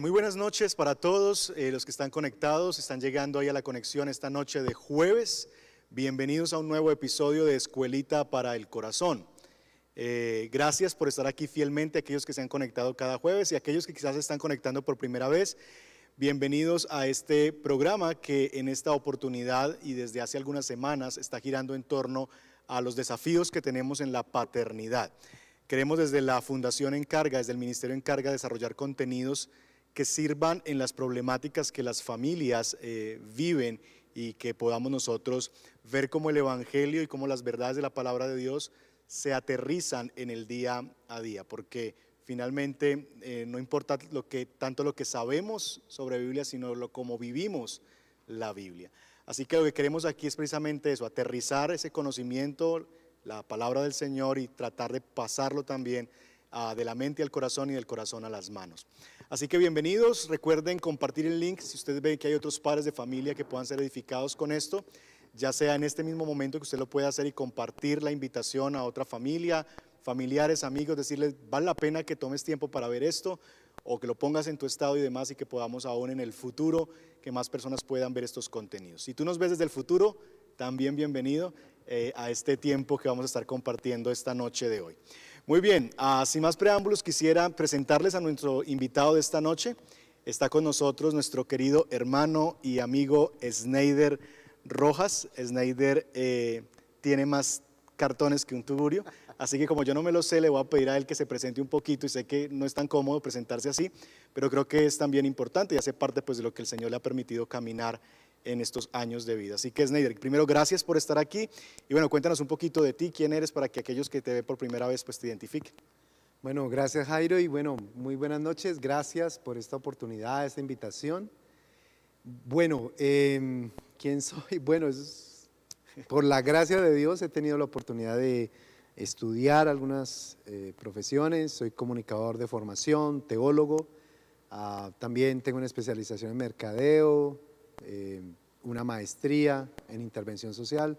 muy buenas noches para todos eh, los que están conectados, están llegando ahí a la conexión esta noche de jueves. Bienvenidos a un nuevo episodio de Escuelita para el Corazón. Eh, gracias por estar aquí fielmente, aquellos que se han conectado cada jueves y aquellos que quizás están conectando por primera vez. Bienvenidos a este programa que en esta oportunidad y desde hace algunas semanas está girando en torno a los desafíos que tenemos en la paternidad. Queremos desde la Fundación Encarga, desde el Ministerio Encarga, desarrollar contenidos que sirvan en las problemáticas que las familias eh, viven y que podamos nosotros ver cómo el Evangelio y cómo las verdades de la palabra de Dios se aterrizan en el día a día, porque Finalmente, eh, no importa lo que, tanto lo que sabemos sobre Biblia, sino lo como vivimos la Biblia. Así que lo que queremos aquí es precisamente eso, aterrizar ese conocimiento, la palabra del Señor y tratar de pasarlo también ah, de la mente al corazón y del corazón a las manos. Así que bienvenidos, recuerden compartir el link si ustedes ven que hay otros padres de familia que puedan ser edificados con esto, ya sea en este mismo momento que usted lo pueda hacer y compartir la invitación a otra familia, familiares, amigos, decirles, vale la pena que tomes tiempo para ver esto o que lo pongas en tu estado y demás y que podamos aún en el futuro que más personas puedan ver estos contenidos. Si tú nos ves desde el futuro, también bienvenido eh, a este tiempo que vamos a estar compartiendo esta noche de hoy. Muy bien, ah, sin más preámbulos, quisiera presentarles a nuestro invitado de esta noche. Está con nosotros nuestro querido hermano y amigo Snyder Rojas. Snyder eh, tiene más cartones que un tuburio. Así que como yo no me lo sé, le voy a pedir a él que se presente un poquito y sé que no es tan cómodo presentarse así, pero creo que es también importante y hace parte pues, de lo que el Señor le ha permitido caminar en estos años de vida. Así que Snyder, primero gracias por estar aquí y bueno, cuéntanos un poquito de ti, quién eres para que aquellos que te ven por primera vez pues te identifiquen. Bueno, gracias Jairo y bueno, muy buenas noches, gracias por esta oportunidad, esta invitación. Bueno, em, ¿quién soy? Bueno, es, por la gracia de Dios he tenido la oportunidad de estudiar algunas eh, profesiones, soy comunicador de formación, teólogo, ah, también tengo una especialización en mercadeo, eh, una maestría en intervención social.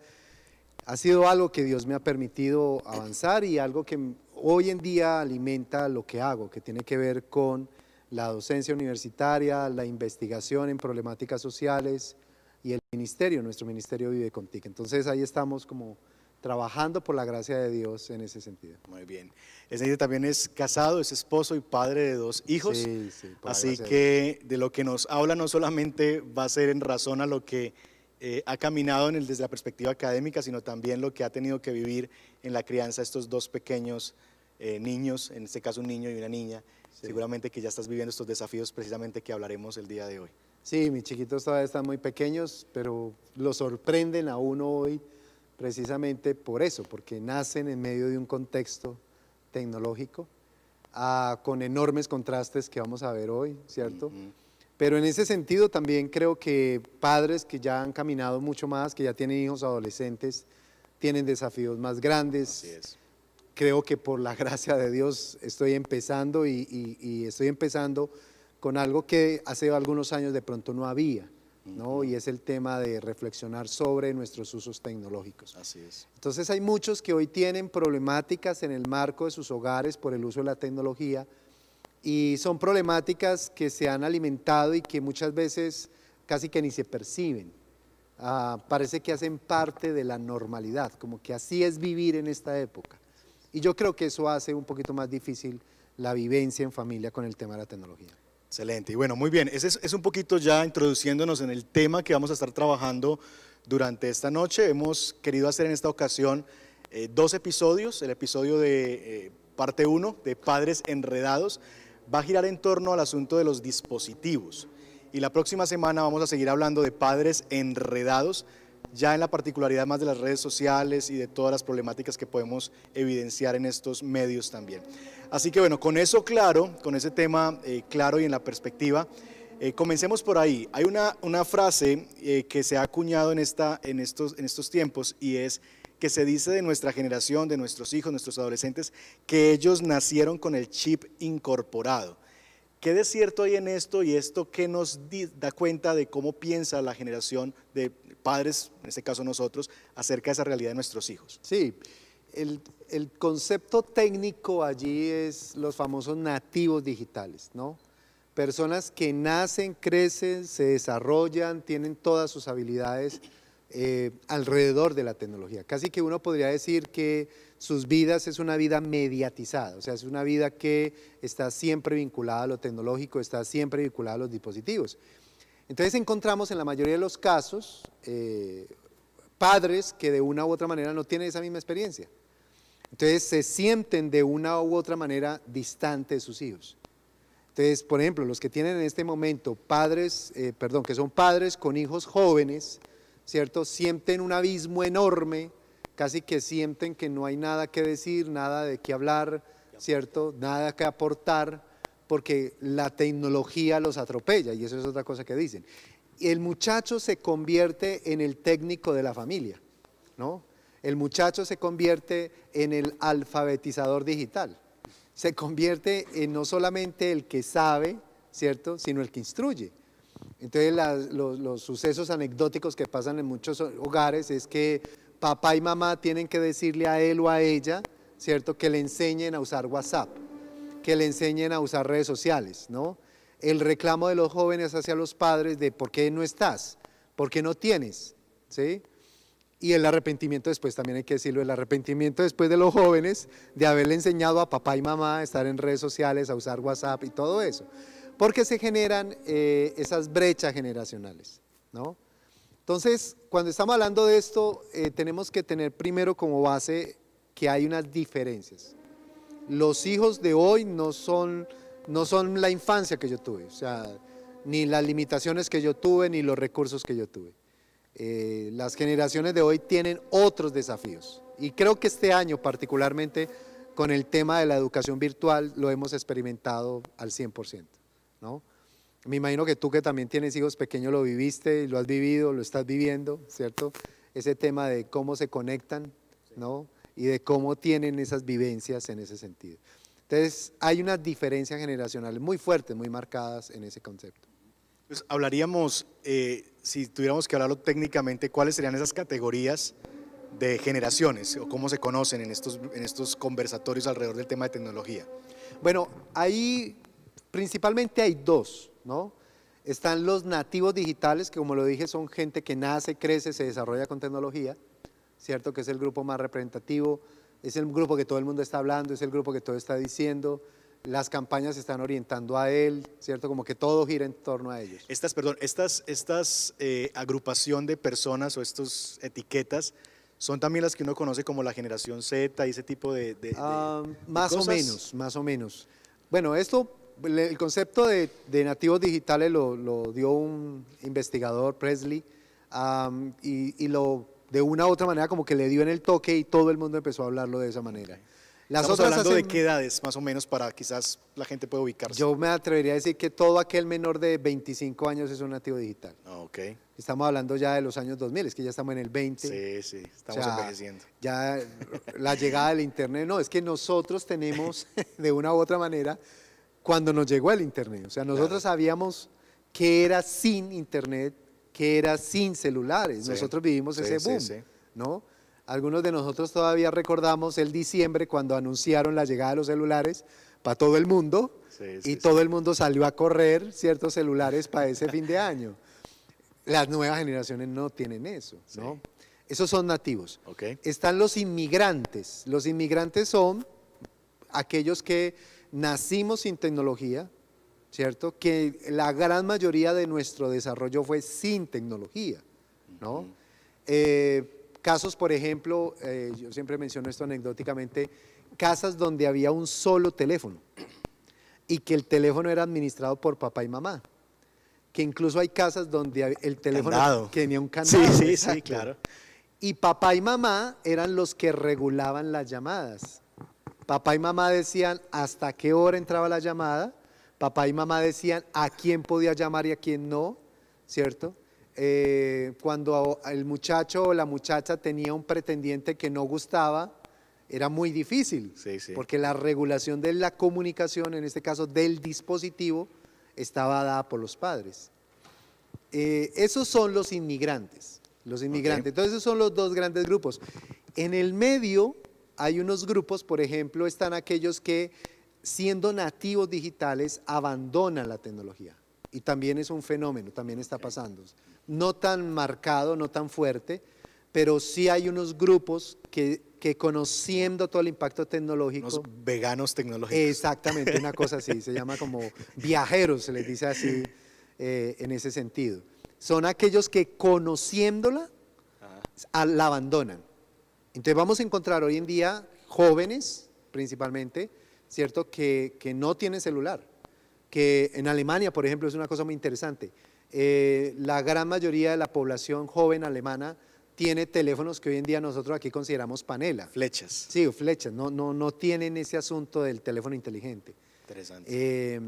Ha sido algo que Dios me ha permitido avanzar y algo que hoy en día alimenta lo que hago, que tiene que ver con la docencia universitaria, la investigación en problemáticas sociales y el ministerio, nuestro ministerio vive contigo. Entonces ahí estamos como trabajando por la gracia de Dios en ese sentido. Muy bien. Ese también es casado, es esposo y padre de dos hijos. Sí, sí, Así que de lo que nos habla no solamente va a ser en razón a lo que eh, ha caminado en el, desde la perspectiva académica, sino también lo que ha tenido que vivir en la crianza estos dos pequeños eh, niños, en este caso un niño y una niña. Seguramente que ya estás viviendo estos desafíos precisamente que hablaremos el día de hoy. Sí, mis chiquitos todavía están muy pequeños, pero lo sorprenden a uno hoy precisamente por eso, porque nacen en medio de un contexto tecnológico ah, con enormes contrastes que vamos a ver hoy, ¿cierto? Pero en ese sentido también creo que padres que ya han caminado mucho más, que ya tienen hijos adolescentes, tienen desafíos más grandes. Creo que por la gracia de Dios estoy empezando y estoy empezando con algo que hace algunos años de pronto no había. ¿No? Y es el tema de reflexionar sobre nuestros usos tecnológicos. Así es. Entonces hay muchos que hoy tienen problemáticas en el marco de sus hogares por el uso de la tecnología y son problemáticas que se han alimentado y que muchas veces casi que ni se perciben. Ah, parece que hacen parte de la normalidad, como que así es vivir en esta época. Y yo creo que eso hace un poquito más difícil la vivencia en familia con el tema de la tecnología. Excelente. Y bueno, muy bien. Ese es, un poquito ya introduciéndonos en el tema que vamos a estar trabajando durante esta noche. Hemos querido hacer en esta ocasión eh, dos episodios. El episodio de eh, parte 1 de Padres Enredados va a girar en torno al asunto de los dispositivos. Y la próxima semana vamos a seguir hablando de padres enredados, ya en la particularidad más de las redes sociales y de todas las problemáticas que podemos evidenciar en estos medios también. Así que bueno, con eso claro, con ese tema eh, claro y en la perspectiva, eh, comencemos por ahí. Hay una, una frase eh, que se ha acuñado en, esta, en, estos, en estos tiempos y es que se dice de nuestra generación, de nuestros hijos, nuestros adolescentes, que ellos nacieron con el chip incorporado. ¿Qué de cierto hay en esto y esto qué nos da cuenta de cómo piensa la generación de padres, en este caso nosotros, acerca de esa realidad de nuestros hijos? Sí, el, el concepto técnico allí es los famosos nativos digitales, ¿no? Personas que nacen, crecen, se desarrollan, tienen todas sus habilidades eh, alrededor de la tecnología. Casi que uno podría decir que sus vidas es una vida mediatizada, o sea, es una vida que está siempre vinculada a lo tecnológico, está siempre vinculada a los dispositivos. Entonces encontramos en la mayoría de los casos eh, padres que de una u otra manera no tienen esa misma experiencia. Entonces se sienten de una u otra manera distantes de sus hijos. Entonces, por ejemplo, los que tienen en este momento padres, eh, perdón, que son padres con hijos jóvenes, ¿cierto? Sienten un abismo enorme, casi que sienten que no hay nada que decir, nada de qué hablar, ¿cierto? Nada que aportar, porque la tecnología los atropella, y eso es otra cosa que dicen. El muchacho se convierte en el técnico de la familia, ¿no? El muchacho se convierte en el alfabetizador digital se convierte en no solamente el que sabe, ¿cierto?, sino el que instruye. Entonces los, sucesos anecdóticos que pasan en muchos hogares es que papá y mamá tienen que decirle a él o a ella, ¿cierto?, que le enseñen a usar WhatsApp, que le enseñen a usar redes sociales, ¿no? El reclamo de los jóvenes hacia los padres de ¿por qué no estás? ¿Por qué no tienes? ¿Sí? Y el arrepentimiento después, también hay que decirlo, el arrepentimiento después de los jóvenes de haberle enseñado a papá y mamá a estar en redes sociales, a usar WhatsApp y todo eso. Porque se generan eh, esas brechas generacionales, ¿no? Entonces, cuando estamos hablando de esto, eh, tenemos que tener primero como base que hay unas diferencias. Los hijos de hoy no son, no son la infancia que yo tuve, o sea, ni las limitaciones que yo tuve, ni los recursos que yo tuve. Eh, las generaciones de hoy tienen otros desafíos. Y creo que este año particularmente con el tema de la educación virtual lo hemos experimentado al 100%. ¿no? Me imagino que tú que también tienes hijos pequeños lo viviste, lo has vivido, lo estás viviendo, ¿cierto? Ese tema de cómo se conectan, ¿no? Y de cómo tienen esas vivencias en ese sentido. Entonces, hay unas diferencias generacionales muy fuertes, muy marcadas en ese concepto. Pues hablaríamos, eh, si tuviéramos que hablarlo técnicamente, cuáles serían esas categorías de generaciones o cómo se conocen en estos, en estos conversatorios alrededor del tema de tecnología. Bueno, ahí principalmente hay dos, ¿no? Están los nativos digitales, que como lo dije son gente que nace, crece, se desarrolla con tecnología, ¿cierto? Que es el grupo más representativo, es el grupo que todo el mundo está hablando, es el grupo que todo está diciendo, las campañas se están orientando a él, ¿cierto? Como que todo gira en torno a ellos. Estas, perdón, estas, estas eh, agrupación de personas o estas etiquetas son también las que uno conoce como la generación Z y ese tipo de... Ah, más o menos, más o menos. Bueno, esto, el concepto de, nativos digitales lo, dio un investigador, Presley, y, y, lo de una u otra manera como que le dio en el toque y todo el mundo empezó a hablarlo de esa manera. Las Estamos otras hablando de qué edades, más o menos, para quizás la gente pueda ubicarse. Yo me atrevería a decir que todo aquel menor de 25 años es un nativo digital. Ah, ok. Estamos hablando ya de los años 2000, es que ya estamos en el 20. Sí, sí, estamos envejeciendo. Ya la llegada del Internet, no, es que nosotros tenemos, de una u otra manera, cuando nos llegó el Internet, o sea, nosotros sabíamos que era sin Internet, que era sin celulares, nosotros vivimos ese boom, ¿no? Algunos de nosotros todavía recordamos el diciembre cuando anunciaron la llegada de los celulares para todo el mundo y todo el mundo salió a correr ciertos celulares para ese fin de año. Las nuevas generaciones no tienen eso, ¿no? Esos son nativos. Están los inmigrantes. Los inmigrantes son aquellos que nacimos sin tecnología, ¿cierto? Que la gran mayoría de nuestro desarrollo fue sin tecnología, ¿no? Casos, por ejemplo, eh, yo siempre menciono esto anecdóticamente, casas donde había un solo teléfono y que el teléfono era administrado por papá y mamá. Que incluso hay casas donde el teléfono tenía un candado. Sí, sí, sí, claro. Y papá y mamá eran los que regulaban las llamadas. Papá y mamá decían hasta qué hora entraba la llamada. Papá y mamá decían a quién podía llamar y a quién no, ¿cierto? Eh, cuando el muchacho o la muchacha tenía un pretendiente que no gustaba, era muy difícil, porque la regulación de la comunicación, en este caso del dispositivo, estaba dada por los padres. Eh, esos son los inmigrantes, los inmigrantes. Entonces esos son los dos grandes grupos. En el medio hay unos grupos, por ejemplo, están aquellos que siendo nativos digitales abandonan la tecnología. Y también es un fenómeno, también está pasando. no tan marcado, no tan fuerte, pero sí hay unos grupos que, que conociendo todo el impacto tecnológico... Los veganos tecnológicos. Exactamente, una cosa así, se llama como viajeros, se les dice así eh, en ese sentido. Son aquellos que conociéndola la abandonan. Entonces vamos a encontrar hoy en día jóvenes, principalmente, ¿cierto?, que, que no tienen celular. Que en Alemania, por ejemplo, es una cosa muy interesante. Eh, la gran mayoría de la población joven alemana tiene teléfonos que hoy en día nosotros aquí consideramos panela. Flechas. Sí, flechas, no, no, no tienen ese asunto del teléfono inteligente. Interesante. Eh,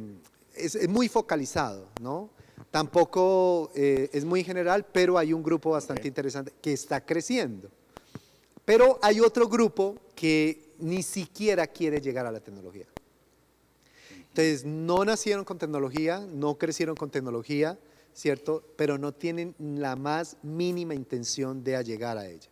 es, muy focalizado, ¿no? Tampoco eh, es muy general, pero hay un grupo bastante interesante que está creciendo. Pero hay otro grupo que ni siquiera quiere llegar a la tecnología. Entonces, no nacieron con tecnología, no crecieron con tecnología, ¿cierto? Pero no tienen la más mínima intención de llegar a ella.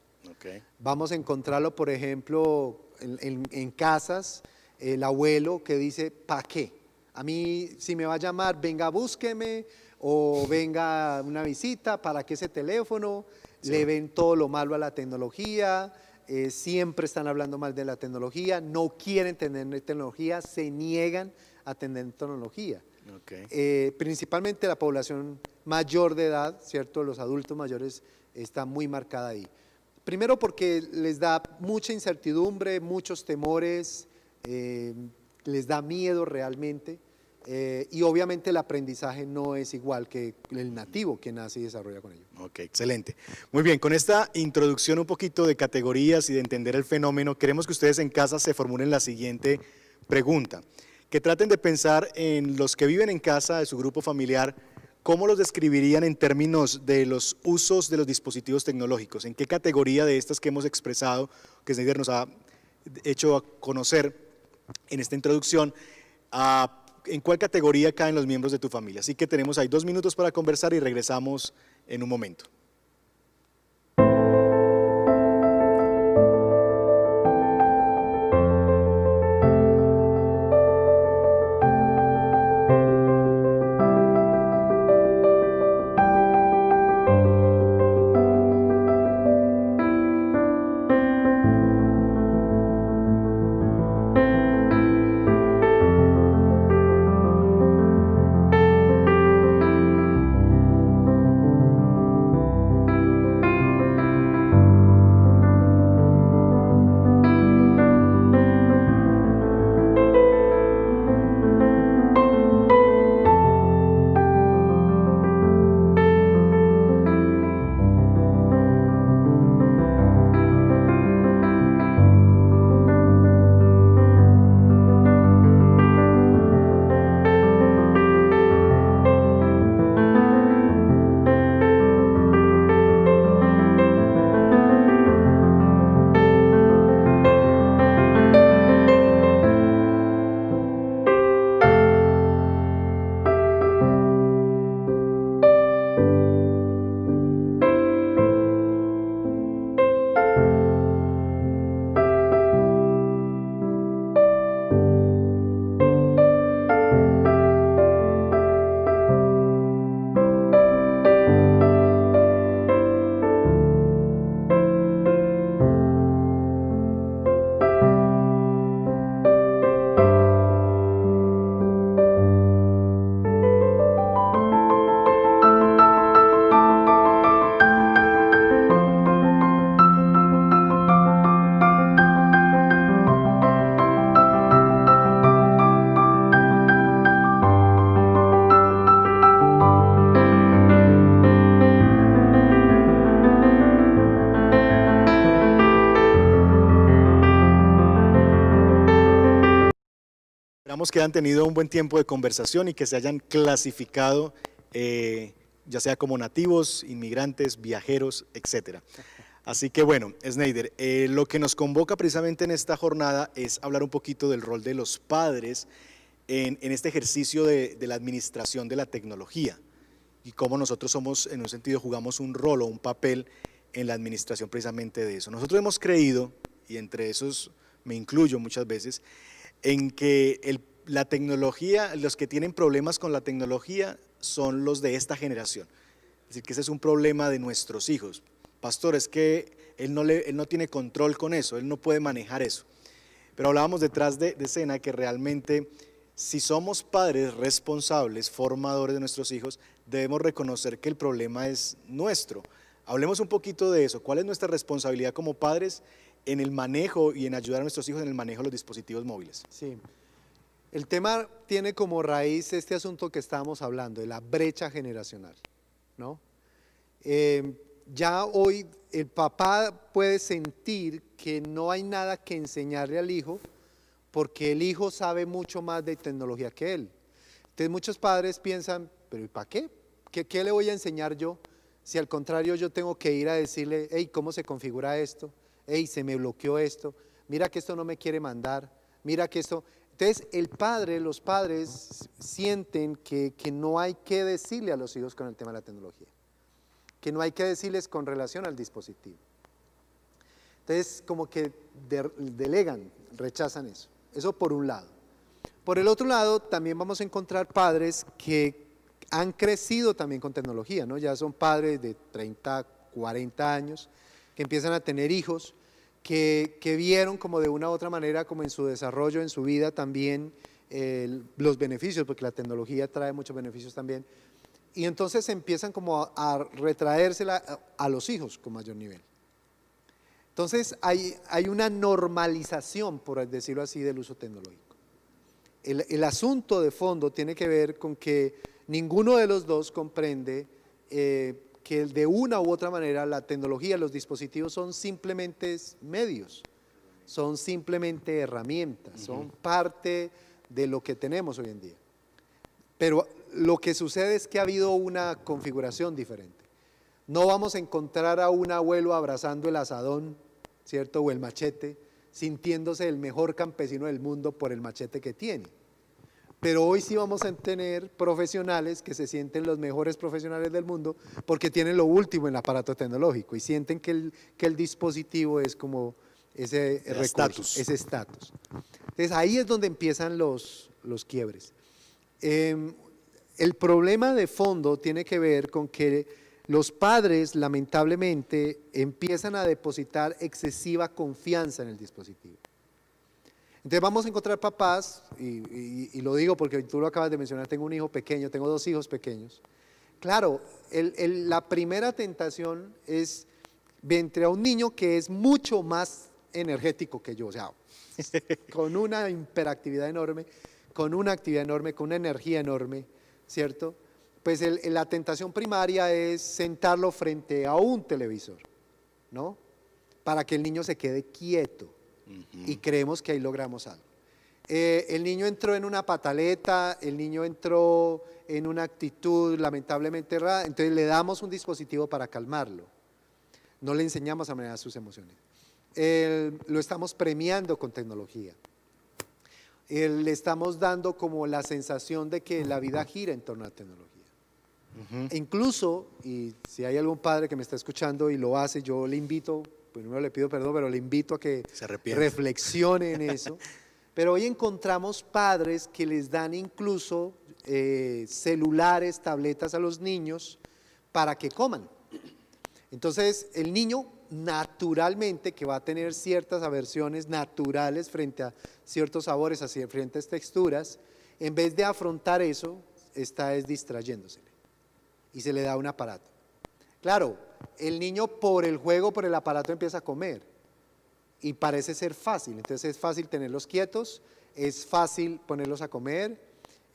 Vamos a encontrarlo, por ejemplo, en, casas, el abuelo que dice, ¿para qué? A mí, si me va a llamar, venga, búsqueme, o venga una visita, ¿para qué ese teléfono? Le ven todo lo malo a la tecnología, eh, siempre están hablando mal de la tecnología, no quieren tener tecnología, se niegan a tener tecnología. Eh, principalmente la población mayor de edad, ¿cierto? Los adultos mayores está muy marcada ahí. Primero porque les da mucha incertidumbre, muchos temores, eh, les da miedo realmente. Eh, y obviamente el aprendizaje no es igual que el nativo que nace y desarrolla con ello. Ok, excelente. Muy bien, con esta introducción un poquito de categorías y de entender el fenómeno, queremos que ustedes en casa se formulen la siguiente pregunta que traten de pensar en los que viven en casa de su grupo familiar, ¿cómo los describirían en términos de los usos de los dispositivos tecnológicos? ¿En qué categoría de estas que hemos expresado, que Snyder nos ha hecho conocer en esta introducción, en cuál categoría caen los miembros de tu familia? Así que tenemos ahí dos minutos para conversar y regresamos en un momento. Que han tenido un buen tiempo de conversación y que se hayan clasificado, eh, ya sea como nativos, inmigrantes, viajeros, etc. Así que bueno, Snyder, eh, lo que nos convoca precisamente en esta jornada es hablar un poquito del rol de los padres en, este ejercicio de, de, la administración de la tecnología y cómo nosotros somos, en un sentido, jugamos un rol o un papel en la administración precisamente de eso. Nosotros hemos creído, y entre esos me incluyo muchas veces, en que el la tecnología, los que tienen problemas con la tecnología son los de esta generación. Es decir que ese es un problema de nuestros hijos. Pastor, es que él no, le, él no tiene control con eso, él no puede manejar eso. Pero hablábamos detrás de, de escena que realmente si somos padres responsables, formadores de nuestros hijos, debemos reconocer que el problema es nuestro. Hablemos un poquito de eso. ¿Cuál es nuestra responsabilidad como padres en el manejo y en ayudar a nuestros hijos en el manejo de los dispositivos móviles? Sí. El tema tiene como raíz este asunto que estábamos hablando, de la brecha generacional, ¿no? Eh, ya hoy el papá puede sentir que no hay nada que enseñarle al hijo porque el hijo sabe mucho más de tecnología que él. Entonces muchos padres piensan, pero ¿y para qué? qué? ¿Qué le voy a enseñar yo? Si al contrario yo tengo que ir a decirle, hey, ¿cómo se configura esto? Hey, se me bloqueó esto. Mira que esto no me quiere mandar. Mira que esto... Entonces el padre, los padres sienten que, que no hay que decirle a los hijos con el tema de la tecnología que no hay que decirles con relación al dispositivo. Entonces, como que delegan, rechazan eso. Eso por un lado. Por el otro lado, también vamos a encontrar padres que han crecido también con tecnología, ¿no? Ya son padres de 30, 40 años, que empiezan a tener hijos, que, vieron como de una u otra manera, como en su desarrollo, en su vida también, los beneficios, porque la tecnología trae muchos beneficios también, y entonces empiezan como a, retraérsela a, los hijos con mayor nivel. Entonces hay, hay una normalización, por decirlo así, del uso tecnológico. El, asunto de fondo tiene que ver con que ninguno de los dos comprende eh, que de una u otra manera la tecnología, los dispositivos son simplemente medios, son simplemente herramientas, son parte de lo que tenemos hoy en día. Pero lo que sucede es que ha habido una configuración diferente. No vamos a encontrar a un abuelo abrazando el asadón, ¿cierto? O el machete, sintiéndose el mejor campesino del mundo por el machete que tiene. Pero hoy sí vamos a tener profesionales que se sienten los mejores profesionales del mundo porque tienen lo último en el aparato tecnológico y sienten que el, que el dispositivo es como ese estatus. Ese estatus. Entonces ahí es donde empiezan los, los quiebres. Em, el problema de fondo tiene que ver con que los padres lamentablemente empiezan a depositar excesiva confianza en el dispositivo. Entonces vamos a encontrar papás, y, lo digo porque tú lo acabas de mencionar, tengo un hijo pequeño, tengo dos hijos pequeños. Claro, la primera tentación es entre a un niño que es mucho más energético que yo, o sea, con una hiperactividad enorme, con una actividad enorme, con una energía enorme, ¿cierto? Pues la tentación primaria es sentarlo frente a un televisor, ¿no? Para que el niño se quede quieto y creemos que ahí logramos algo. Eh, el niño entró en una pataleta, el niño entró en una actitud lamentablemente errada, entonces le damos un dispositivo para calmarlo. No le enseñamos a manejar sus emociones. lo estamos premiando con tecnología le estamos dando como la sensación de que la vida gira en torno a la tecnología. E incluso, y si hay algún padre que me está escuchando y lo hace, yo le invito, primero le pido perdón, pero le invito a que reflexione en eso. pero hoy encontramos padres que les dan incluso eh, celulares, tabletas a los niños para que coman. Entonces, el niño naturalmente que va a tener ciertas aversiones naturales frente a ciertos sabores, a diferentes texturas, en vez de afrontar eso, está es distrayéndose y se le da un aparato. Claro, el niño por el juego, por el aparato empieza a comer y parece ser fácil, entonces es fácil tenerlos quietos, es fácil ponerlos a comer.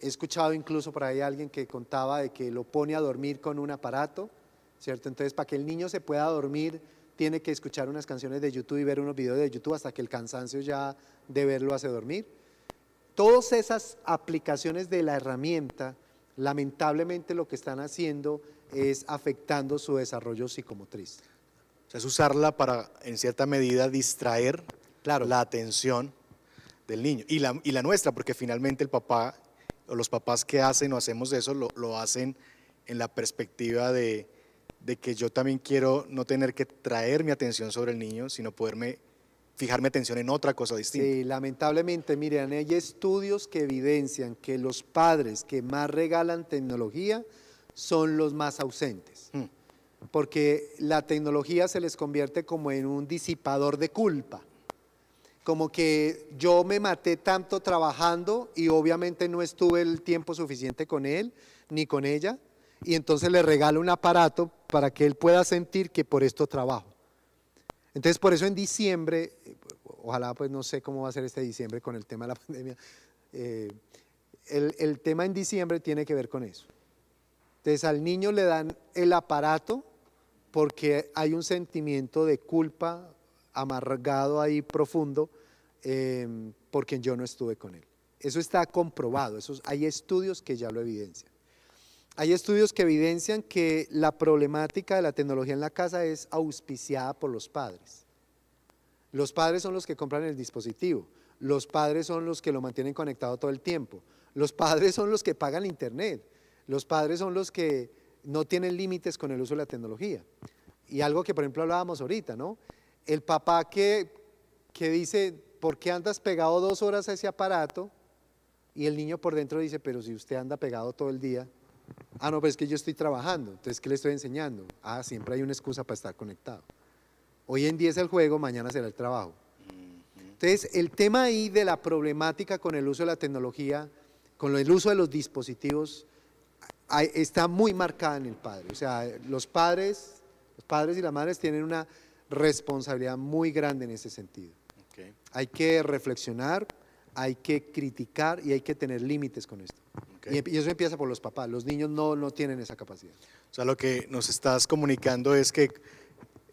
He escuchado incluso por ahí alguien que contaba de que lo pone a dormir con un aparato, ¿cierto? Entonces, para que el niño se pueda dormir tiene que escuchar unas canciones de YouTube y ver unos videos de YouTube hasta que el cansancio ya de verlo hace dormir. Todas esas aplicaciones de la herramienta, lamentablemente lo que están haciendo es afectando su desarrollo psicomotriz. O sea, es usarla para, en cierta medida, distraer claro. la atención del niño y la, y la nuestra, porque finalmente el papá o los papás que hacen o hacemos eso lo, lo hacen en la perspectiva de, de que yo también quiero no tener que traer mi atención sobre el niño, sino poderme fijar mi atención en otra cosa distinta. Sí, lamentablemente, miren, hay estudios que evidencian que los padres que más regalan tecnología son los más ausentes. Hmm. Porque la tecnología se les convierte como en un disipador de culpa. Como que yo me maté tanto trabajando y obviamente no estuve el tiempo suficiente con él ni con ella. Y entonces le regalo un aparato para que él pueda sentir que por esto trabajo. Entonces por eso en diciembre, ojalá pues no sé cómo va a ser este diciembre con el tema de la pandemia, eh, el, el tema en diciembre tiene que ver con eso. Entonces al niño le dan el aparato porque hay un sentimiento de culpa amargado ahí profundo eh, porque yo no estuve con él. Eso está comprobado, hay estudios que ya lo evidencian. Hay estudios que evidencian que la problemática de la tecnología en la casa es auspiciada por los padres. Los padres son los que compran el dispositivo, los padres son los que lo mantienen conectado todo el tiempo, los padres son los que pagan internet, los padres son los que no tienen límites con el uso de la tecnología. Y algo que por ejemplo hablábamos ahorita, ¿no? El papá que, que dice, ¿por qué andas pegado dos horas a ese aparato? Y el niño por dentro dice, pero si usted anda pegado todo el día, ah, no, pues es que yo estoy trabajando, entonces, ¿qué le estoy enseñando? Ah, siempre hay una excusa para estar conectado. Hoy en día es el juego, mañana será el trabajo. Entonces, el tema ahí de la problemática con el uso de la tecnología, con el uso de los dispositivos, está muy marcada en el padre. O sea, los padres, los padres y las madres tienen una responsabilidad muy grande en ese sentido. Hay que reflexionar, hay que criticar y hay que tener límites con esto. Y, eso empieza por los papás. Los niños no, no tienen esa capacidad. O sea, lo que nos estás comunicando es que,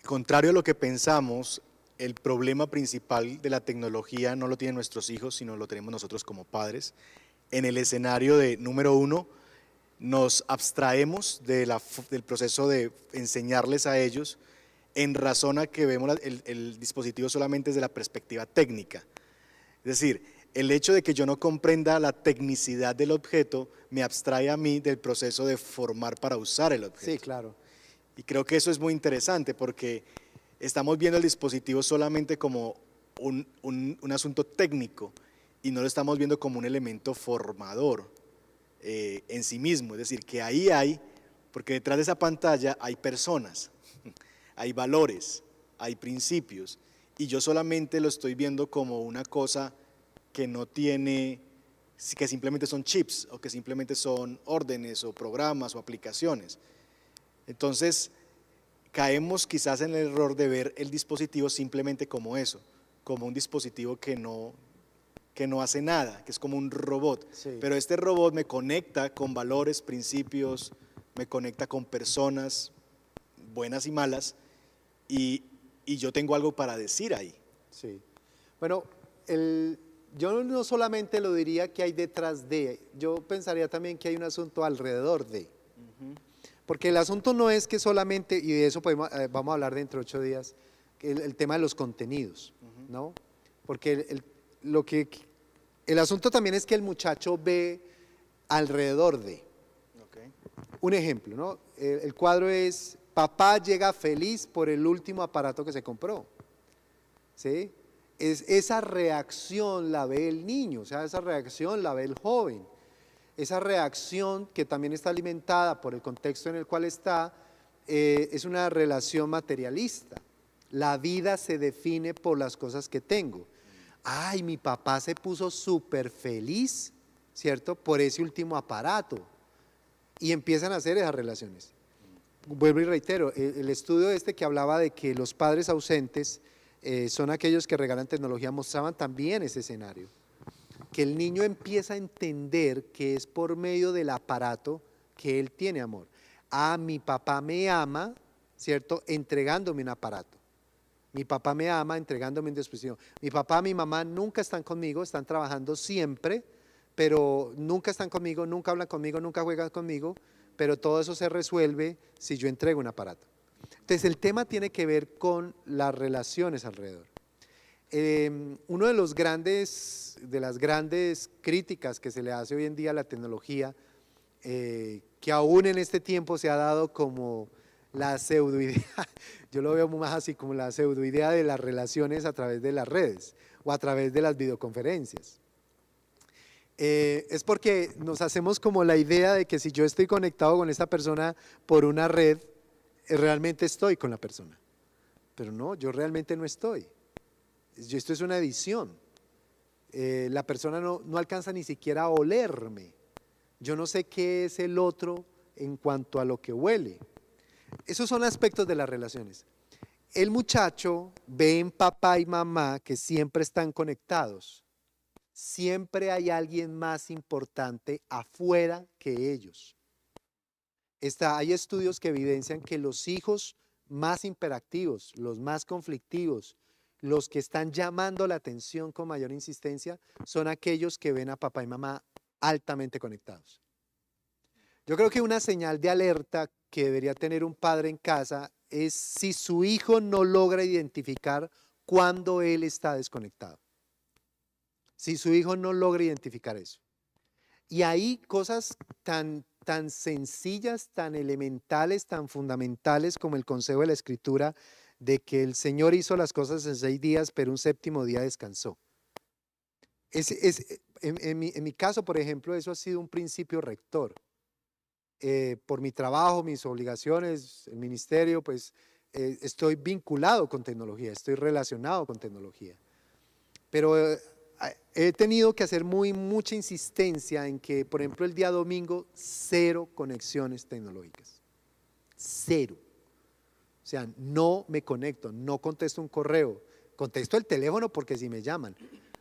contrario a lo que pensamos, el problema principal de la tecnología no lo tienen nuestros hijos, sino lo tenemos nosotros como padres. En el escenario de, número uno, nos abstraemos del proceso de enseñarles a ellos en razón a que vemos el, dispositivo solamente desde la perspectiva técnica. Es decir, el hecho de que yo no comprenda la tecnicidad del objeto me abstrae a mí del proceso de formar para usar el objeto. Sí, claro. Y creo que eso es muy interesante porque estamos viendo el dispositivo solamente como un asunto técnico y no lo estamos viendo como un elemento formador. Eh, en sí mismo, es decir, que ahí hay, porque detrás de esa pantalla hay personas, hay valores, hay principios, y yo solamente lo estoy viendo como una cosa que no tiene, que simplemente son chips o que simplemente son órdenes o programas o aplicaciones. Entonces, caemos quizás en el error de ver el dispositivo simplemente como eso, como un dispositivo que no, que no hace nada, que es como un robot. Pero este robot me conecta con valores, principios, me conecta con personas buenas y malas, y, yo tengo algo para decir ahí. Sí. Bueno, yo no solamente lo diría que hay detrás de, yo pensaría también que hay un asunto alrededor de. Porque el asunto no es que solamente, y de eso podemos, eh, vamos a hablar dentro de ocho días, el, tema de los contenidos, ¿no? Porque lo que el asunto también es que el muchacho ve alrededor de. Un ejemplo, ¿no? El, cuadro es, papá llega feliz por el último aparato que se compró. ¿Sí? Es, esa reacción la ve el niño, o sea, esa reacción la ve el joven. Esa reacción que también está alimentada por el contexto en el cual está, eh, es una relación materialista. La vida se define por las cosas que tengo ay, mi papá se puso súper feliz, ¿cierto? Por ese último aparato. Y empiezan a hacer esas relaciones. Vuelvo y reitero, el, estudio este que hablaba de que los padres ausentes eh, son aquellos que regalan tecnología, mostraban también ese escenario. Que el niño empieza a entender que es por medio del aparato que él tiene amor. Ah, mi papá me ama, ¿cierto? Entregándome un aparato. Mi papá me ama entregándome en disposición. Mi papá, mi mamá nunca están conmigo, están trabajando siempre, pero nunca están conmigo, nunca hablan conmigo, nunca juegan conmigo, pero todo eso se resuelve si yo entrego un aparato. Entonces el tema tiene que ver con las relaciones alrededor. Em, uno de los grandes, de las grandes críticas que se le hace hoy en día a la tecnología, eh, que aún en este tiempo se ha dado como la pseudoidea, yo lo veo más así como la pseudoidea de las relaciones a través de las redes o a través de las videoconferencias. Eh, es porque nos hacemos como la idea de que si yo estoy conectado con esta persona por una red, eh, realmente estoy con la persona. Pero no, yo realmente no estoy. Esto es una edición. Eh, la persona no, no alcanza ni siquiera a olerme. Yo no sé qué es el otro en cuanto a lo que huele. Esos son aspectos de las relaciones. El muchacho ve en papá y mamá que siempre están conectados siempre hay alguien más importante afuera que ellos. Está, hay estudios que evidencian que los hijos más imperactivos, los más conflictivos, los que están llamando la atención con mayor insistencia, son aquellos que ven a papá y mamá altamente conectados. Yo creo que una señal de alerta que debería tener un padre en casa es si su hijo no logra identificar cuando él está desconectado si su hijo no logra identificar eso. Y hay cosas tan, tan sencillas, tan elementales, tan fundamentales como el consejo de la escritura de que el Señor hizo las cosas en seis días, pero un séptimo día descansó. Es, en, mi, caso, por ejemplo, eso ha sido un principio rector. Eh, por mi trabajo, mis obligaciones, el ministerio, pues eh, estoy vinculado con tecnología, estoy relacionado con tecnología. Pero eh, he tenido que hacer muy mucha insistencia en que, por ejemplo, el día domingo, cero conexiones tecnológicas. Cero. O sea, no me conecto, no contesto un correo, contesto el teléfono porque si me llaman,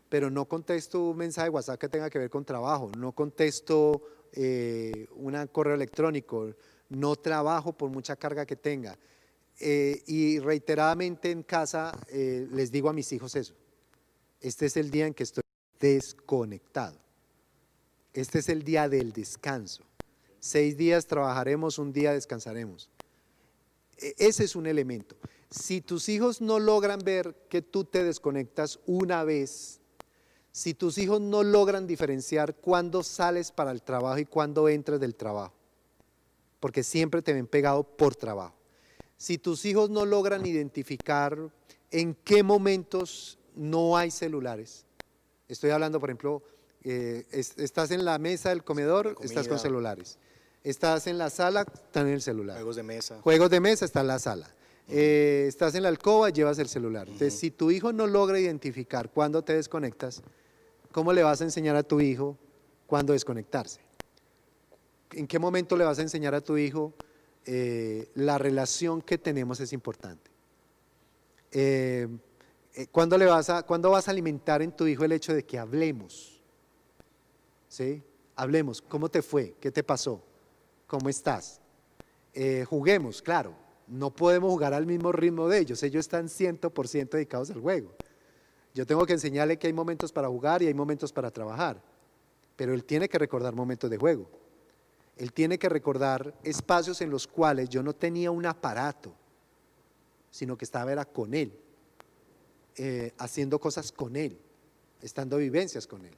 pero no contesto un mensaje de WhatsApp que tenga que ver con trabajo, no contesto eh, un correo electrónico, no trabajo por mucha carga que tenga. Eh, y reiteradamente en casa eh, les digo a mis hijos eso este es el día en que estoy desconectado. Este es el día del descanso. Seis días trabajaremos, un día descansaremos. E, ese es un elemento. Si tus hijos no logran ver que tú te desconectas una vez, si tus hijos no logran diferenciar cuándo sales para el trabajo y cuándo entras del trabajo, porque siempre te ven pegado por trabajo. Si tus hijos no logran identificar en qué momentos no hay celulares. Estoy hablando, por ejemplo, eh, estás en la mesa del comedor, estás con celulares. Estás en la sala, están en el celular. Juegos de mesa. Juegos de mesa, está en la sala. Eh, estás en la alcoba, llevas el celular. Entonces, si tu hijo no logra identificar cuándo te desconectas, ¿cómo le vas a enseñar a tu hijo cuándo desconectarse? ¿En qué momento le vas a enseñar a tu hijo eh, la relación que tenemos es importante? Eh, ¿cuándo, le vas a, ¿cuándo vas a alimentar en tu hijo el hecho de que hablemos? ¿Sí? Hablemos. ¿Cómo te fue? ¿Qué te pasó? ¿Cómo estás? Eh, juguemos, claro. No podemos jugar al mismo ritmo de ellos. Ellos están 100% dedicados al juego. Yo tengo que enseñarle que hay momentos para jugar y hay momentos para trabajar. Pero él tiene que recordar momentos de juego. Él tiene que recordar espacios en los cuales yo no tenía un aparato, sino que estaba era con él. Eh, haciendo cosas con Él, estando vivencias con Él.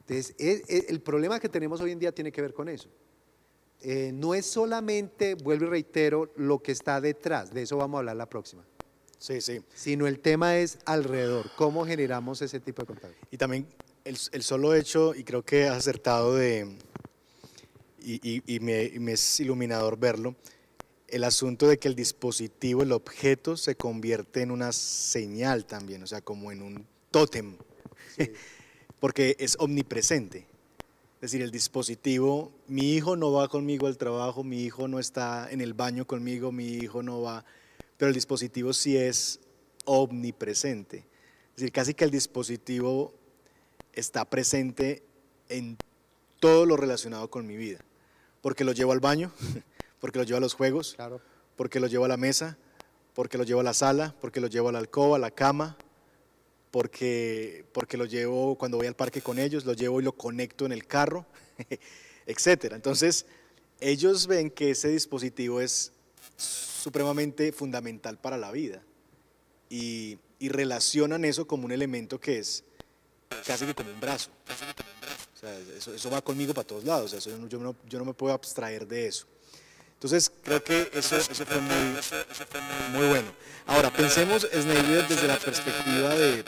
Entonces, el problema que tenemos hoy en día tiene que ver con eso. Eh, no es solamente, vuelvo y reitero, lo que está detrás, de eso vamos a hablar la próxima. Sí, sí. Sino el tema es alrededor, cómo generamos ese tipo de contacto. Y también el, solo hecho, y creo que has acertado de, y, me, y me es iluminador verlo, el asunto de que el dispositivo, el objeto, se convierte en una señal también, o sea, como en un tótem, porque es omnipresente. Es decir, el dispositivo, mi hijo no va conmigo al trabajo, mi hijo no está en el baño conmigo, mi hijo no va, pero el dispositivo sí es omnipresente. Es decir, casi que el dispositivo está presente en todo lo relacionado con mi vida, porque lo llevo al baño, porque lo llevo a los juegos, porque lo llevo a la mesa, porque lo llevo a la sala, porque lo llevo a la alcoba, a la cama, porque, porque lo llevo cuando voy al parque con ellos, lo llevo y lo conecto en el carro, etcétera. Entonces, ellos ven que ese dispositivo es supremamente fundamental para la vida y, relacionan eso como un elemento que es casi que como un brazo. O sea, eso, va conmigo para todos lados, yo, no, yo no me puedo abstraer de eso. Entonces, creo que eso, fue, muy, bueno. Ahora, pensemos, Sneider, desde la perspectiva de,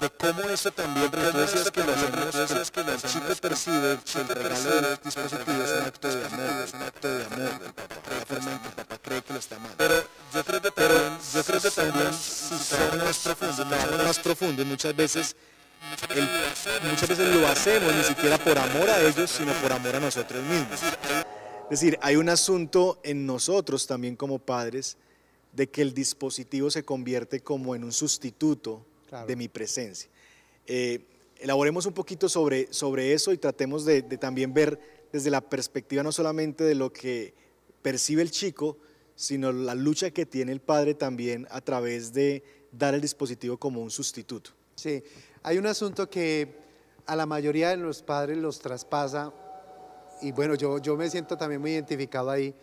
de cómo eso también, decías que lo hacemos, que el chico percibe que el regalo del dispositivo es un acto de amor, es un acto de amor la forma en que papá que lo está amando. Pero yo creo que también, yo creo también si somos más profundos, más profundos, muchas veces el, muchas veces lo hacemos ni siquiera por amor a ellos, sino por amor a nosotros mismos. Es decir, hay un asunto en nosotros también como padres de que el dispositivo se convierte como en un sustituto de mi presencia. Eh, elaboremos un poquito sobre, sobre eso y tratemos de, también ver desde la perspectiva no solamente de lo que percibe el chico, sino la lucha que tiene el padre también a través de dar el dispositivo como un sustituto. Sí, hay un asunto que a la mayoría de los padres los traspasa, y bueno, yo, yo me siento también muy identificado ahí,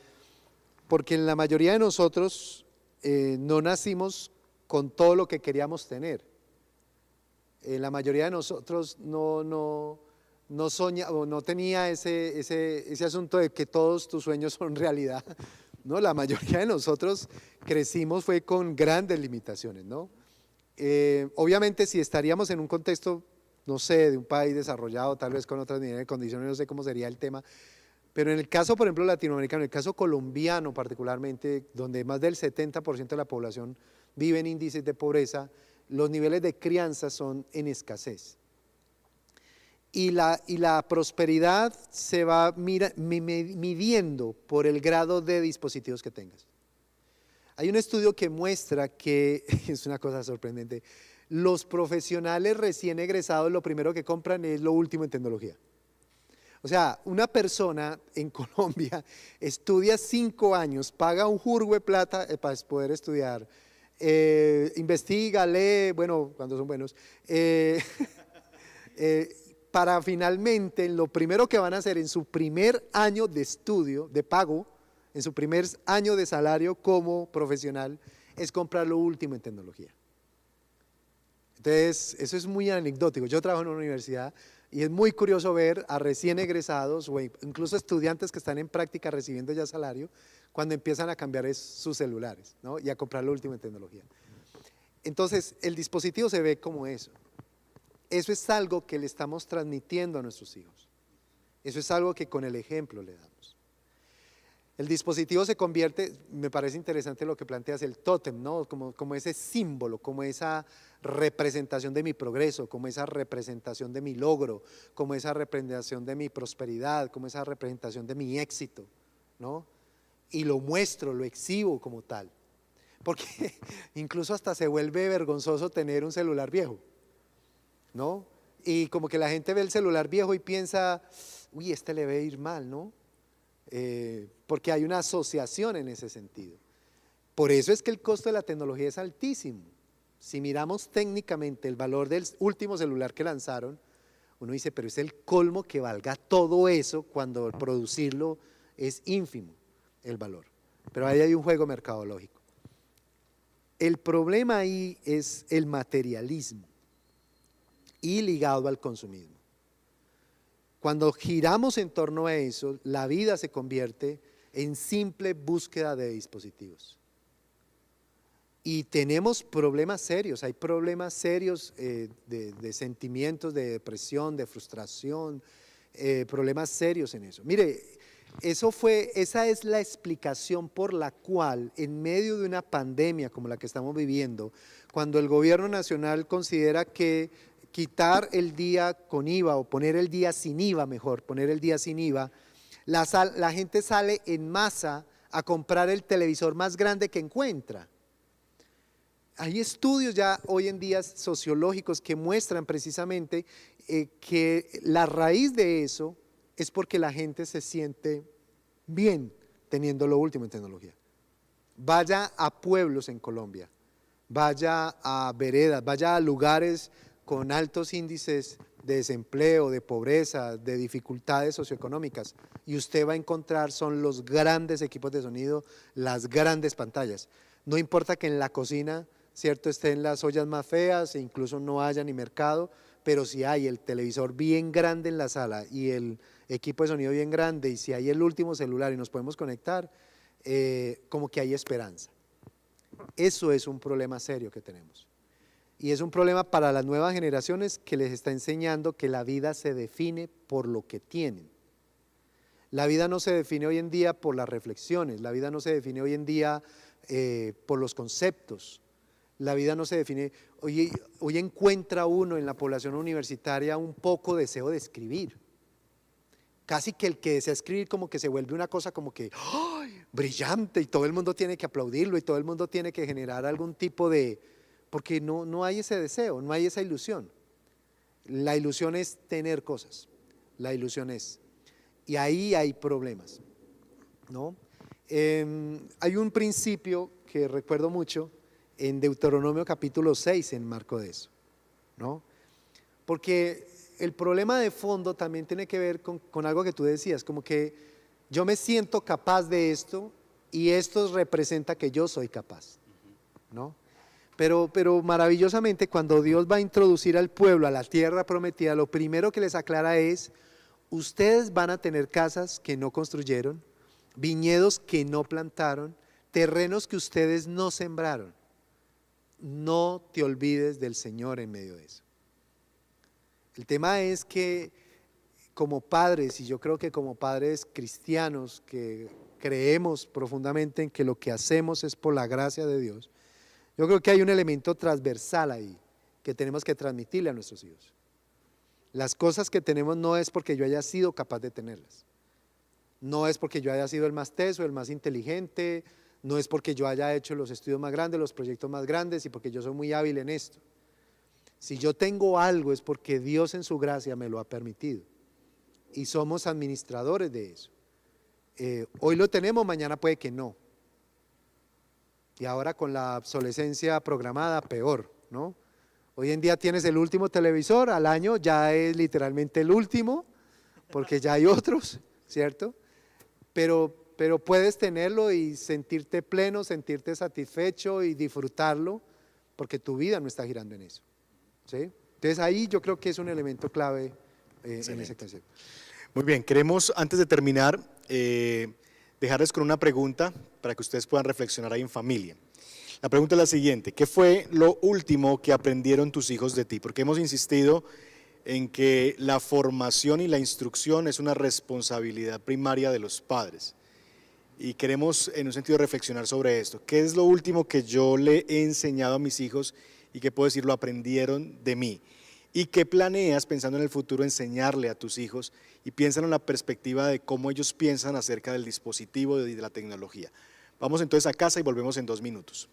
porque en la mayoría de nosotros eh, no nacimos con todo lo que queríamos tener. Eh, la mayoría de nosotros no, no, no, soña, o no tenía ese, ese, ese asunto de que todos tus sueños son realidad. ¿no? La mayoría de nosotros crecimos fue con grandes limitaciones. ¿no? Eh, obviamente si estaríamos en un contexto, no sé, de un país desarrollado, tal vez con otras condiciones, no sé cómo sería el tema, pero en el caso, por ejemplo, latinoamericano, en el caso colombiano particularmente, donde más del 70% de la población vive en índices de pobreza, los niveles de crianza son en escasez. Y la, y la prosperidad se va midiendo por el grado de dispositivos que tengas. Hay un estudio que muestra que, es una cosa sorprendente, los profesionales recién egresados lo primero que compran es lo último en tecnología. O sea, una persona en Colombia estudia cinco años, paga un jurgo de plata eh, para poder estudiar eh, investiga, lee, bueno, cuando son buenos, eh, eh, para finalmente lo primero que van a hacer en su primer año de estudio, de pago, en su primer año de salario como profesional, es comprar lo último en tecnología. Entonces, eso es muy anecdótico. Yo trabajo en una universidad y es muy curioso ver a recién egresados o incluso estudiantes que están en práctica recibiendo ya salario, cuando empiezan a cambiar sus celulares y a comprar la última tecnología. Entonces, el dispositivo se ve como eso. Eso es algo que le estamos transmitiendo a nuestros hijos. Eso es algo que con el ejemplo le damos. El dispositivo se convierte, me parece interesante lo que planteas, el tótem, ¿no? como, como ese símbolo, como esa representación de mi progreso, como esa representación de mi logro, como esa representación de mi prosperidad, como esa representación de mi éxito. ¿no? Y lo muestro, lo exhibo como tal. Porque incluso hasta se vuelve vergonzoso tener un celular viejo, ¿no? Y como que la gente ve el celular viejo y piensa, uy, este le ve ir mal, ¿no? Eh, porque hay una asociación en ese sentido. Por eso es que el costo de la tecnología es altísimo. Si miramos técnicamente el valor del último celular que lanzaron, uno dice, pero es el colmo que valga todo eso cuando producirlo es ínfimo el valor. Pero ahí hay un juego mercadológico. El problema ahí es el materialismo y ligado al consumismo. Cuando giramos en torno a eso, la vida se convierte en simple búsqueda de dispositivos. Y tenemos problemas serios, hay problemas serios eh, de, sentimientos de depresión, de frustración, eh, problemas serios en eso. Mire, eso fue, esa es la explicación por la cual en medio de una pandemia como la que estamos viviendo, cuando el gobierno nacional considera que quitar el día con IVA o poner el día sin IVA, mejor, poner el día sin IVA, la, gente sale en masa a comprar el televisor más grande que encuentra. Hay estudios ya hoy en día sociológicos que muestran precisamente eh, que la raíz de eso es porque la gente se siente bien teniendo lo último en tecnología. Vaya a pueblos en Colombia, vaya a veredas, vaya a lugares con altos índices de desempleo, de pobreza, de dificultades socioeconómicas. Y usted va a encontrar, son los grandes equipos de sonido, las grandes pantallas. No importa que en la cocina, ¿cierto?, estén las ollas más feas e incluso no haya ni mercado, pero si hay el televisor bien grande en la sala y el equipo de sonido bien grande y si hay el último celular y nos podemos conectar, eh, como que hay esperanza. Eso es un problema serio que tenemos. Y es un problema para las nuevas generaciones que les está enseñando que la vida se define por lo que tienen. La vida no se define hoy en día por las reflexiones, la vida no se define hoy en día eh, por los conceptos, la vida no se define, hoy, hoy encuentra uno en la población universitaria un poco deseo de escribir. Casi que el que desea escribir como que se vuelve una cosa como que brillante y todo el mundo tiene que aplaudirlo y todo el mundo tiene que generar algún tipo de, porque no, no hay ese deseo, no hay esa ilusión. La ilusión es tener cosas, la ilusión es. Y ahí hay problemas, ¿no? Em, hay un principio que recuerdo mucho en Deuteronomio capítulo 6 en marco de eso, ¿no? Porque el problema de fondo también tiene que ver con, algo que tú decías, como que yo me siento capaz de esto y esto representa que yo soy capaz, ¿no? Pero, pero maravillosamente cuando Dios va a introducir al pueblo a la tierra prometida, lo primero que les aclara es, ustedes van a tener casas que no construyeron, viñedos que no plantaron, terrenos que ustedes no sembraron. No te olvides del Señor en medio de eso. El tema es que como padres, y yo creo que como padres cristianos que creemos profundamente en que lo que hacemos es por la gracia de Dios, yo creo que hay un elemento transversal ahí que tenemos que transmitirle a nuestros hijos. Las cosas que tenemos no es porque yo haya sido capaz de tenerlas. No es porque yo haya sido el más teso, el más inteligente, no es porque yo haya hecho los estudios más grandes, los proyectos más grandes y porque yo soy muy hábil en esto. Si yo tengo algo es porque Dios en su gracia me lo ha permitido. Y somos administradores de eso. Eh, hoy lo tenemos, mañana puede que no. Y ahora con la obsolescencia programada, peor, ¿no? Hoy en día tienes el último televisor, al año ya es literalmente el último, porque ya hay otros, ¿cierto? Pero, pero puedes tenerlo y sentirte pleno, sentirte satisfecho y disfrutarlo, porque tu vida no está girando en eso. ¿Sí? Entonces ahí yo creo que es un elemento clave eh, en ese concepto. Muy bien, queremos antes de terminar eh, dejarles con una pregunta para que ustedes puedan reflexionar ahí en familia. La pregunta es la siguiente, ¿qué fue lo último que aprendieron tus hijos de ti? Porque hemos insistido en que la formación y la instrucción es una responsabilidad primaria de los padres. Y queremos en un sentido reflexionar sobre esto. ¿Qué es lo último que yo le he enseñado a mis hijos y que puedo decir lo aprendieron de mí? ¿Y qué planeas pensando en el futuro enseñarle a tus hijos? Y piensan en la perspectiva de cómo ellos piensan acerca del dispositivo y de la tecnología. Vamos entonces a casa y volvemos en dos minutos.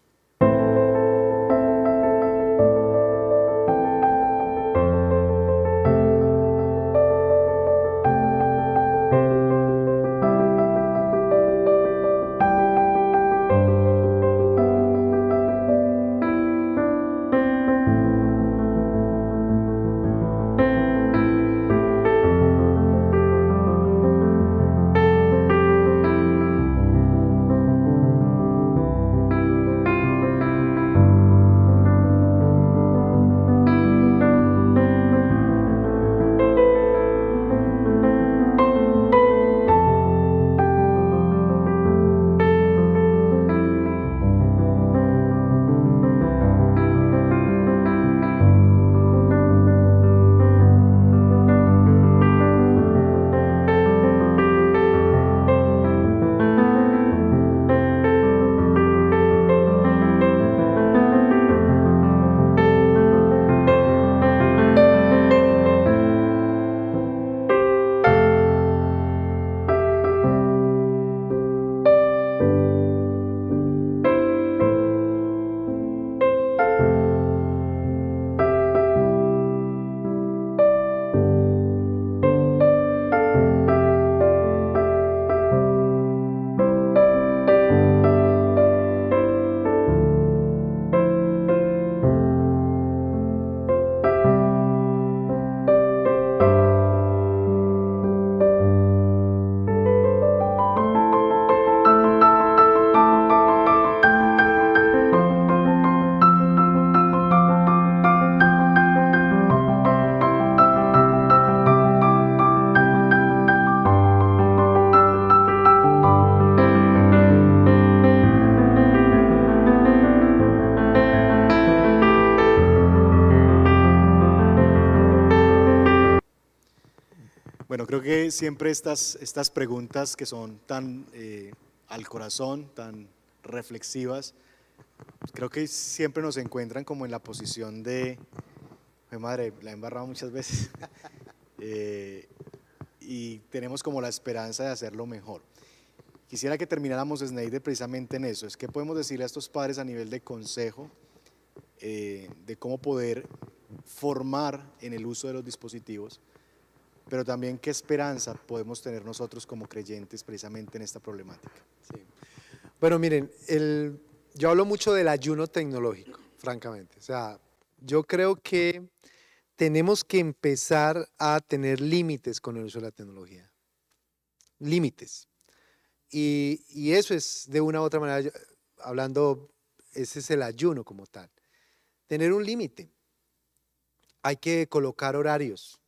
Siempre estas, estas preguntas que son tan eh, al corazón, tan reflexivas, creo que siempre nos encuentran como en la posición de, mi madre, la he embarrado muchas veces, eh, y tenemos como la esperanza de hacerlo mejor. Quisiera que termináramos, Sneide, precisamente en eso. Es que podemos decirle a estos padres a nivel de consejo eh, de cómo poder formar en el uso de los dispositivos, pero también qué esperanza podemos tener nosotros como creyentes precisamente en esta problemática. Bueno, miren, yo hablo mucho del ayuno tecnológico, francamente. O sea, yo creo que tenemos que empezar a tener límites con el uso de la tecnología. Límites. Y, y, eso es, de una u otra manera, hablando, ese es el ayuno como tal. Tener un límite. Hay que colocar horarios.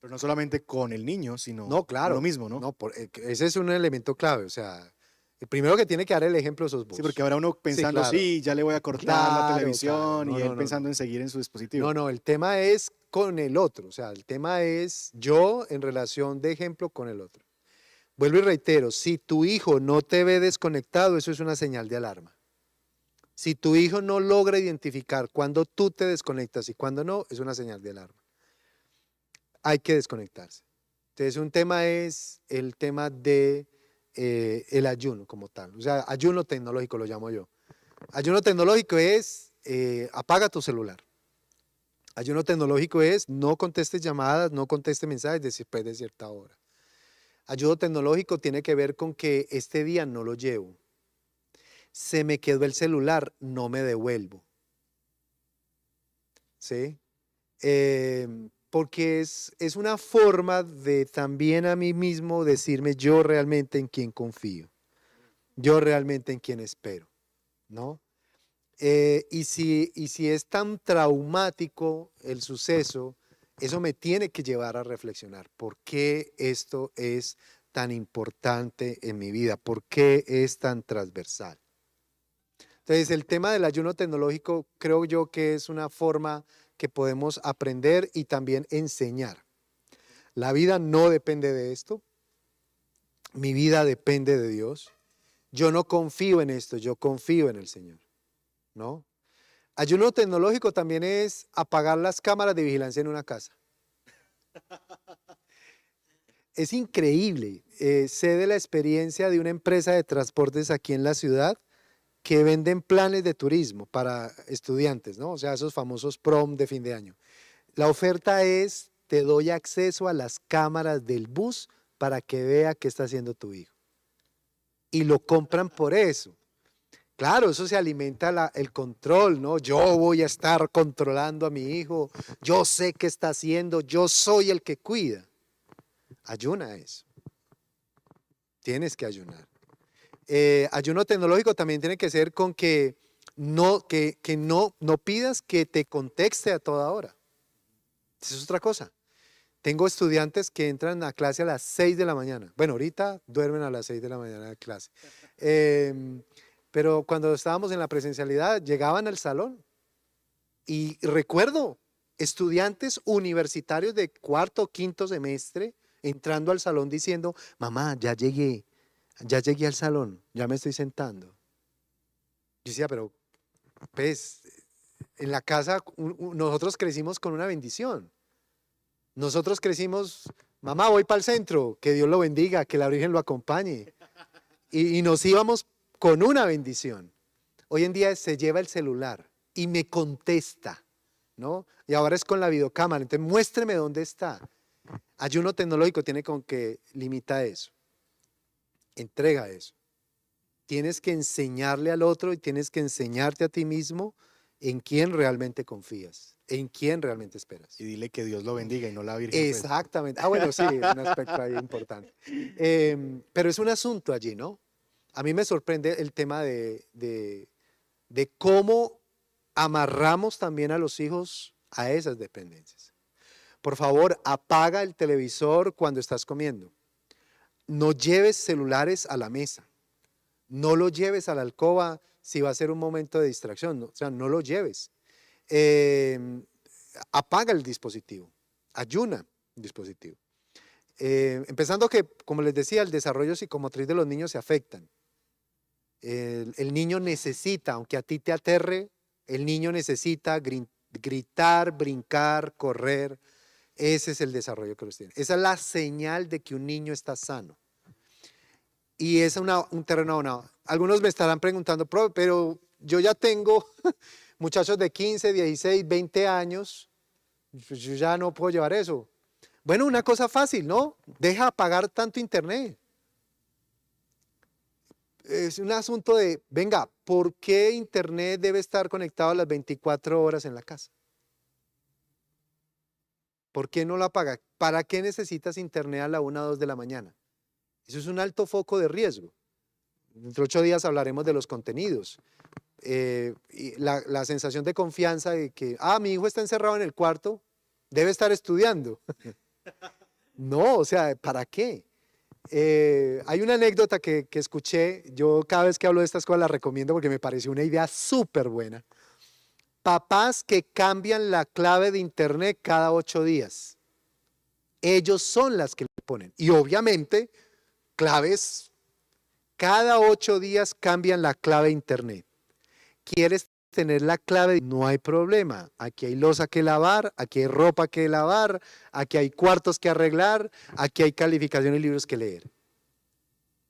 Pero no solamente con el niño, sino no, claro, lo mismo, ¿no? No, eh, ese es un elemento clave. O sea, el primero que tiene que dar el ejemplo sos vos. Sí, porque habrá uno pensando, sí, ya le voy a cortar la televisión y él pensando en seguir en su dispositivo. No, no, el tema es con el otro. O sea, el tema es yo en relación de ejemplo con el otro. Vuelvo y reitero, si tu hijo no te ve desconectado, eso es una señal de alarma. Si tu hijo no logra identificar cuando tú te desconectas y cuando no, es una señal de alarma hay que desconectarse. Entonces, un tema es el tema de eh, el ayuno como tal. O sea, ayuno tecnológico lo llamo yo. Ayuno tecnológico es eh, apaga tu celular. Ayuno tecnológico es no contestes llamadas, no contestes mensajes después de cierta hora. Ayuno tecnológico tiene que ver con que este día no lo llevo. Se me quedó el celular, no me devuelvo. ¿Sí? Eh, porque es, es una forma de también a mí mismo decirme yo realmente en quién confío, yo realmente en quién espero, ¿no? Eh, y, si, y si es tan traumático el suceso, eso me tiene que llevar a reflexionar por qué esto es tan importante en mi vida, por qué es tan transversal. Entonces, el tema del ayuno tecnológico creo yo que es una forma que podemos aprender y también enseñar. La vida no depende de esto. Mi vida depende de Dios. Yo no confío en esto, yo confío en el Señor. ¿No? Ayuno tecnológico también es apagar las cámaras de vigilancia en una casa. Es increíble. Eh, sé de la experiencia de una empresa de transportes aquí en la ciudad que venden planes de turismo para estudiantes, ¿no? O sea, esos famosos prom de fin de año. La oferta es, te doy acceso a las cámaras del bus para que vea qué está haciendo tu hijo. Y lo compran por eso. Claro, eso se alimenta el control, ¿no? Yo voy a estar controlando a mi hijo, yo sé qué está haciendo, yo soy el que cuida. Ayuna eso. Tienes que ayunar. Eh, ayuno tecnológico también tiene que ser con que no, que, que no, no pidas que te contexte a toda hora. Esa es otra cosa. Tengo estudiantes que entran a clase a las 6 de la mañana. Bueno, ahorita duermen a las 6 de la mañana de clase. Em, pero cuando estábamos en la presencialidad, llegaban al salón. Y recuerdo estudiantes universitarios de cuarto o quinto semestre entrando al salón diciendo, mamá, ya llegué, ya llegué al salón, ya me estoy sentando. Yo decía, pero, pues, en la casa nosotros crecimos con una bendición. Nosotros crecimos, mamá, voy para el centro, que Dios lo bendiga, que la Virgen lo acompañe. Y, nos íbamos con una bendición. Hoy en día se lleva el celular y me contesta, ¿no? Y ahora es con la videocámara, entonces muéstreme dónde está. Ayuno tecnológico tiene con que limita eso entrega eso. Tienes que enseñarle al otro y tienes que enseñarte a ti mismo en quién realmente confías, en quién realmente esperas. Y dile que Dios lo bendiga y no la Virgen. Pues. Exactamente. Ah, bueno, sí, un aspecto ahí importante. Em, pero es un asunto allí, ¿no? A mí me sorprende el tema de, de, de cómo amarramos también a los hijos a esas dependencias. Por favor, apaga el televisor cuando estás comiendo. No lleves celulares a la mesa. No lo lleves a la alcoba si va a ser un momento de distracción. O sea, no lo lleves. Em, apaga el dispositivo. Ayuna el dispositivo. Eh, empezando que, como les decía, el desarrollo psicomotriz de los niños se afectan. El, el niño necesita, aunque a ti te aterre, el niño necesita gritar, brincar, correr. Ese es el desarrollo que los tiene. Esa es la señal de que un niño está sano. Y es una, un terreno abonado. Algunos me estarán preguntando, pero yo ya tengo muchachos de 15, 16, 20 años, pues yo ya no puedo llevar eso. Bueno, una cosa fácil, ¿no? Deja pagar tanto internet. Es un asunto de, venga, ¿por qué internet debe estar conectado a las 24 horas en la casa? ¿Por qué no la paga? ¿Para qué necesitas internet a la 1 o 2 de la mañana? Eso es un alto foco de riesgo. Dentro de ocho días hablaremos de los contenidos. Eh, la, la, sensación de confianza de que, ah, mi hijo está encerrado en el cuarto, debe estar estudiando. No, o sea, ¿para qué? Eh, hay una anécdota que, escuché, yo cada vez que hablo de estas cosas la recomiendo porque me pareció una idea súper buena. Papás que cambian la clave de internet cada ocho días. Ellos son las que le ponen. Y obviamente, claves, cada ocho días cambian la clave internet. ¿Quieres tener la clave, no hay problema. Aquí hay losa que lavar, aquí hay ropa que lavar, aquí hay cuartos que arreglar, aquí hay calificaciones y libros que leer.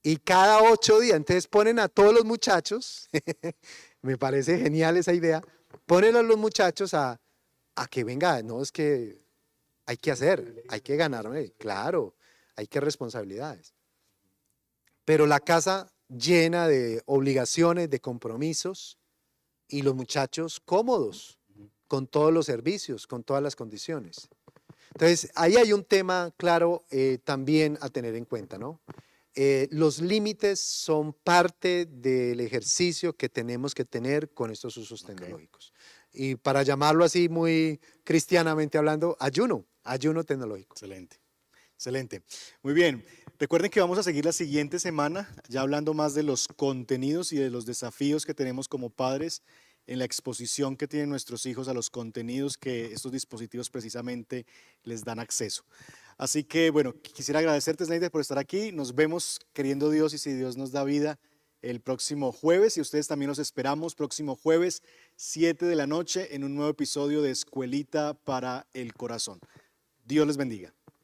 Y cada ocho días, entonces ponen a todos los muchachos, me parece genial esa idea, ponen a los muchachos a, a que venga, no es que hay que hacer, hay que ganarme, claro, hay que responsabilidades. Pero la casa llena de obligaciones, de compromisos, y los muchachos cómodos con todos los servicios, con todas las condiciones. Entonces, ahí hay un tema claro eh, también a tener en cuenta, ¿no? Eh, los límites son parte del ejercicio que tenemos que tener con estos usos tecnológicos. Y para llamarlo así muy cristianamente hablando, ayuno, ayuno tecnológico. Excelente, excelente. Muy bien. Recuerden que vamos a seguir la siguiente semana, ya hablando más de los contenidos y de los desafíos que tenemos como padres en la exposición que tienen nuestros hijos a los contenidos que estos dispositivos precisamente les dan acceso. Así que, bueno, quisiera agradecerte, Snyder, por estar aquí. Nos vemos, queriendo Dios, y si Dios nos da vida, el próximo jueves. Y ustedes también los esperamos, próximo jueves, 7 de la noche, en un nuevo episodio de Escuelita para el Corazón. Dios les bendiga.